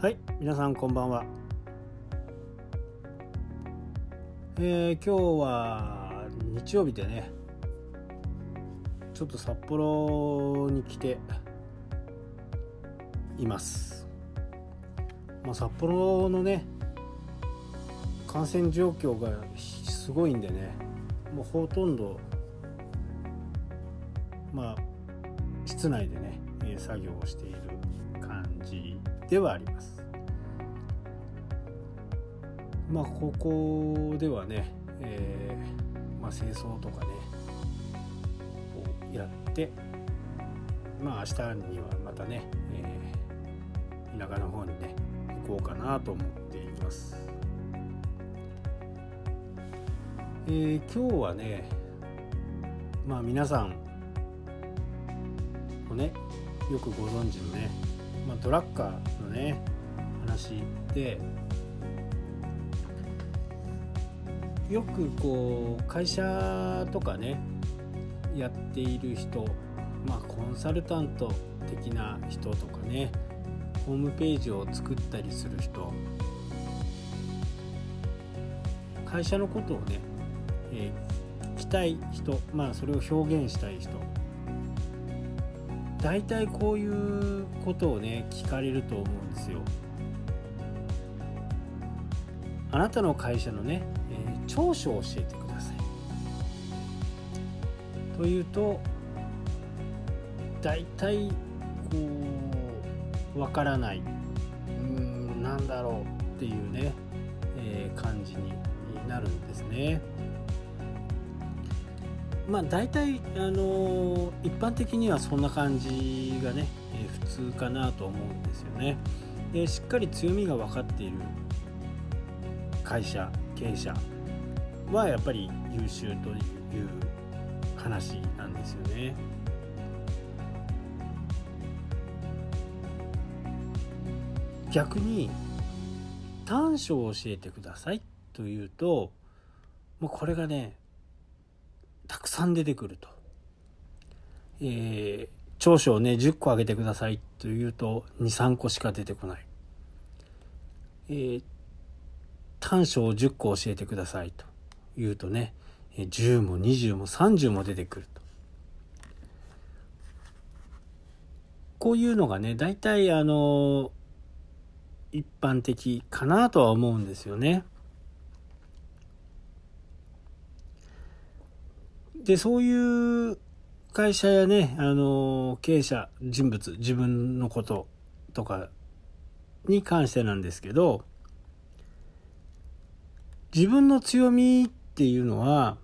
はい皆さんこんばんは。えー、今日は日曜日でねちょっと札幌に来ています、まあ、札幌のね感染状況がすごいんでねもうほとんどまあ室内でね作業をしている。ではありますまあここではね、えー、まあ、清掃とかねをやってまあ明日にはまたね、えー、田舎の方にね行こうかなと思っています。えー、今日はねまあ皆さんもねよくご存知のね、まあ、ドラッカーのね話でよくこう会社とかねやっている人まあコンサルタント的な人とかねホームページを作ったりする人会社のことをねえー、聞きたい人まあそれを表現したい人大体こういうことをね聞かれると思うんですよ。あなたの会社のね、えー、長所を教えてください。というと大体こうわからないうんなんだろうっていうね、えー、感じになるんですね。まあ大体あの一般的にはそんな感じがね、えー、普通かなと思うんですよね。でしっかり強みが分かっている会社経営者はやっぱり優秀という話なんですよね。逆に短所を教えてくださいというともうこれがねさん出てくると。えー、長所をね、10個あげてくださいというと、2、3個しか出てこない。えー、短所を10個教えてくださいというとね、10も20も30も出てくると。こういうのがね、大体あの、一般的かなとは思うんですよね。で、そういう会社やね、あの、経営者、人物、自分のこととかに関してなんですけど、自分の強みっていうのは、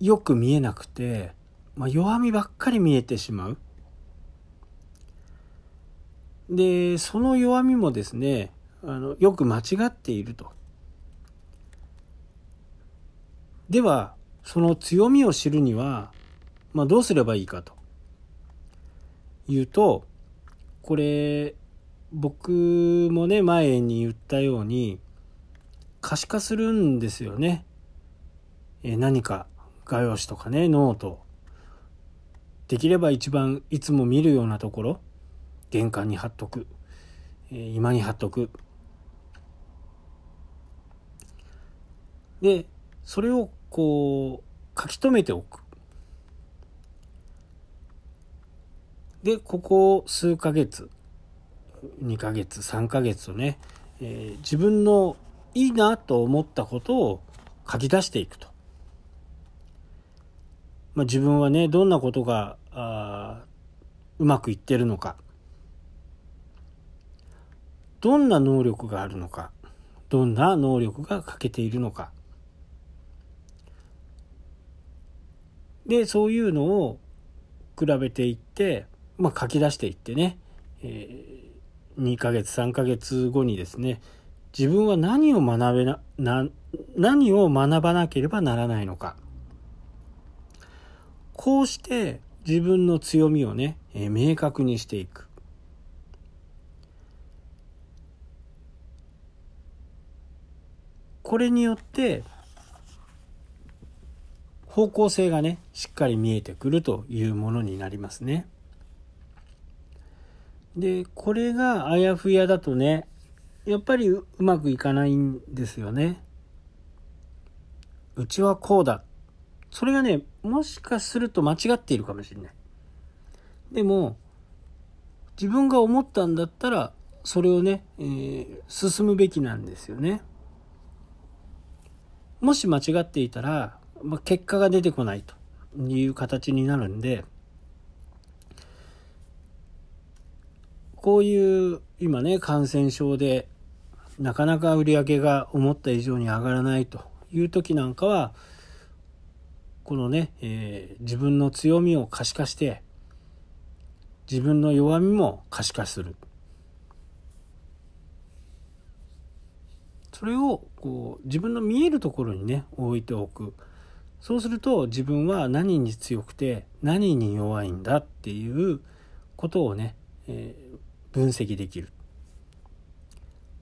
よく見えなくて、まあ、弱みばっかり見えてしまう。で、その弱みもですね、あの、よく間違っていると。では、その強みを知るには、まあ、どうすればいいかというと、これ、僕もね、前に言ったように、可視化するんですよね。え何か画用紙とかね、ノート。できれば一番いつも見るようなところ、玄関に貼っとく。え今に貼っとく。で、それをこう書き留めておく。で、ここ数ヶ月、2ヶ月、3ヶ月とね、えー、自分のいいなと思ったことを書き出していくと。まあ、自分はね、どんなことがあうまくいってるのか。どんな能力があるのか。どんな能力が欠けているのか。で、そういうのを比べていって、まあ、書き出していってね、えー、2ヶ月、3ヶ月後にですね、自分は何を学べな、な、何を学ばなければならないのか。こうして自分の強みをね、えー、明確にしていく。これによって方向性がね、しっかり見えてくるというものになりますね。で、これがあやふやだとね、やっぱりうまくいかないんですよね。うちはこうだ。それがね、もしかすると間違っているかもしれない。でも、自分が思ったんだったら、それをね、えー、進むべきなんですよね。もし間違っていたら、まあ、結果が出てこないという形になるんで、こういう今ね、感染症でなかなか売り上げが思った以上に上がらないという時なんかは、このね、えー、自分の強みを可視化して、自分の弱みも可視化する。それをこう自分の見えるところにね置いておくそうすると自分は何に強くて何に弱いんだっていうことをね、えー、分析できる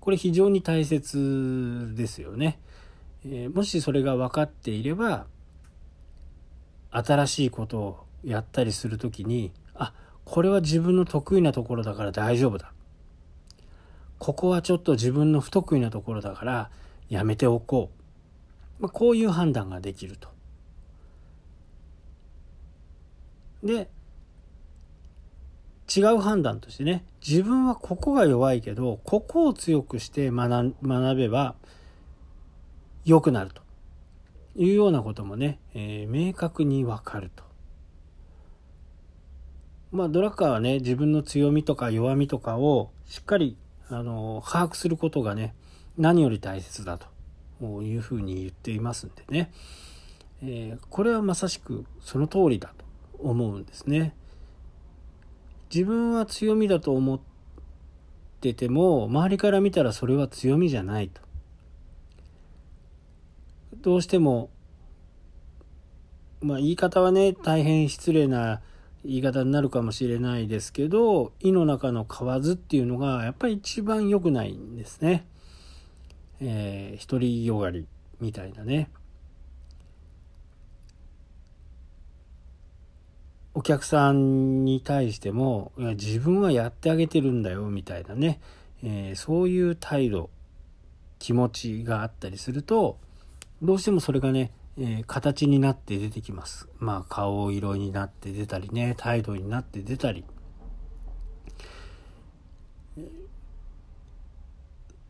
これ非常に大切ですよね、えー、もしそれが分かっていれば新しいことをやったりする時にあこれは自分の得意なところだから大丈夫だここはちょっと自分の不得意なところだからやめておこう。まあ、こういう判断ができると。で、違う判断としてね、自分はここが弱いけど、ここを強くして学べば良くなると。いうようなこともね、えー、明確にわかると。まあ、ドラッカーはね、自分の強みとか弱みとかをしっかりあの、把握することがね、何より大切だと。いうふうに言っていますんでね、えー、これはまさしくその通りだと。思うんですね。自分は強みだと思ってても、周りから見たらそれは強みじゃないと。どうしても、まあ言い方はね、大変失礼な言い方になるかもしれないですけど、胃の中の蛙っていうのがやっぱり一番良くないんですね。えー、独りよがりみたいなね。お客さんに対しても、自分はやってあげてるんだよみたいなね、えー、そういう態度、気持ちがあったりすると、どうしてもそれがね、えー、形になって出てきます。まあ顔色になって出たりね、態度になって出たり。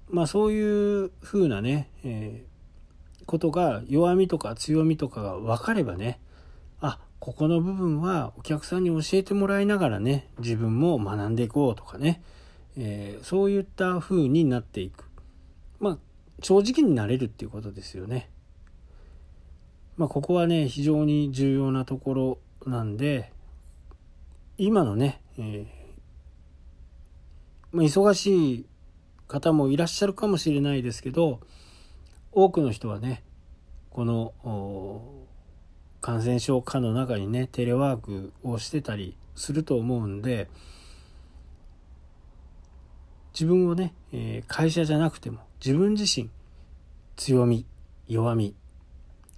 まあそういう風なね、えー、ことが弱みとか強みとかが分かればね、あ、ここの部分はお客さんに教えてもらいながらね、自分も学んでいこうとかね、えー、そういった風になっていく。まあ正直になれるっていうことですよね。まあ、ここはね、非常に重要なところなんで、今のね、えー、まあ、忙しい方もいらっしゃるかもしれないですけど、多くの人はね、この感染症下の中にね、テレワークをしてたりすると思うんで、自分をね、え、会社じゃなくても自分自身強み弱み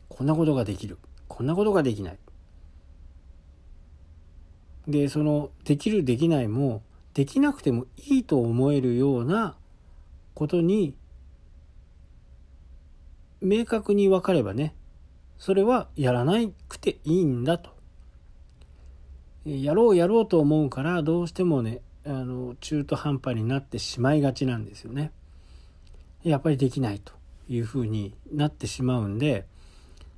こんなことができるこんなことができない。でそのできるできないもできなくてもいいと思えるようなことに明確に分かればねそれはやらなくていいんだとやろうやろうと思うからどうしてもねあの中途半端になってしまいがちなんですよねやっぱりできないというふうになってしまうんで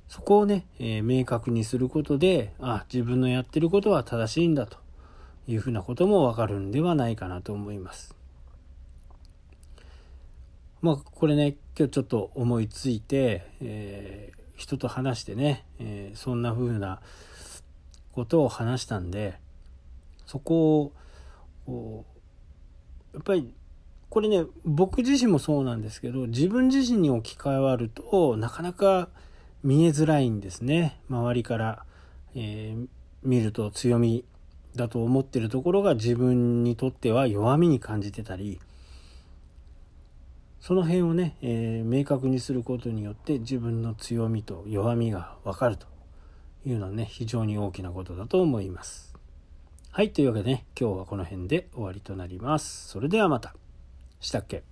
そこをね、えー、明確にすることで、あ、自分のやってることは正しいんだというふうなこともわかるんではないかなと思います。まあ、これね、今日ちょっと思いついて、えー、人と話してね、えー、そんな風なことを話したんで、そこを、やっぱり、これね、僕自身もそうなんですけど、自分自身に置き換わると、なかなか見えづらいんですね。周りから、えー、見ると強みだと思ってるところが自分にとっては弱みに感じてたりその辺をね、えー、明確にすることによって自分の強みと弱みが分かるというのはね非常に大きなことだと思います。はい、というわけでね、今日はこの辺で終わりとなります。それではまた。したっけ？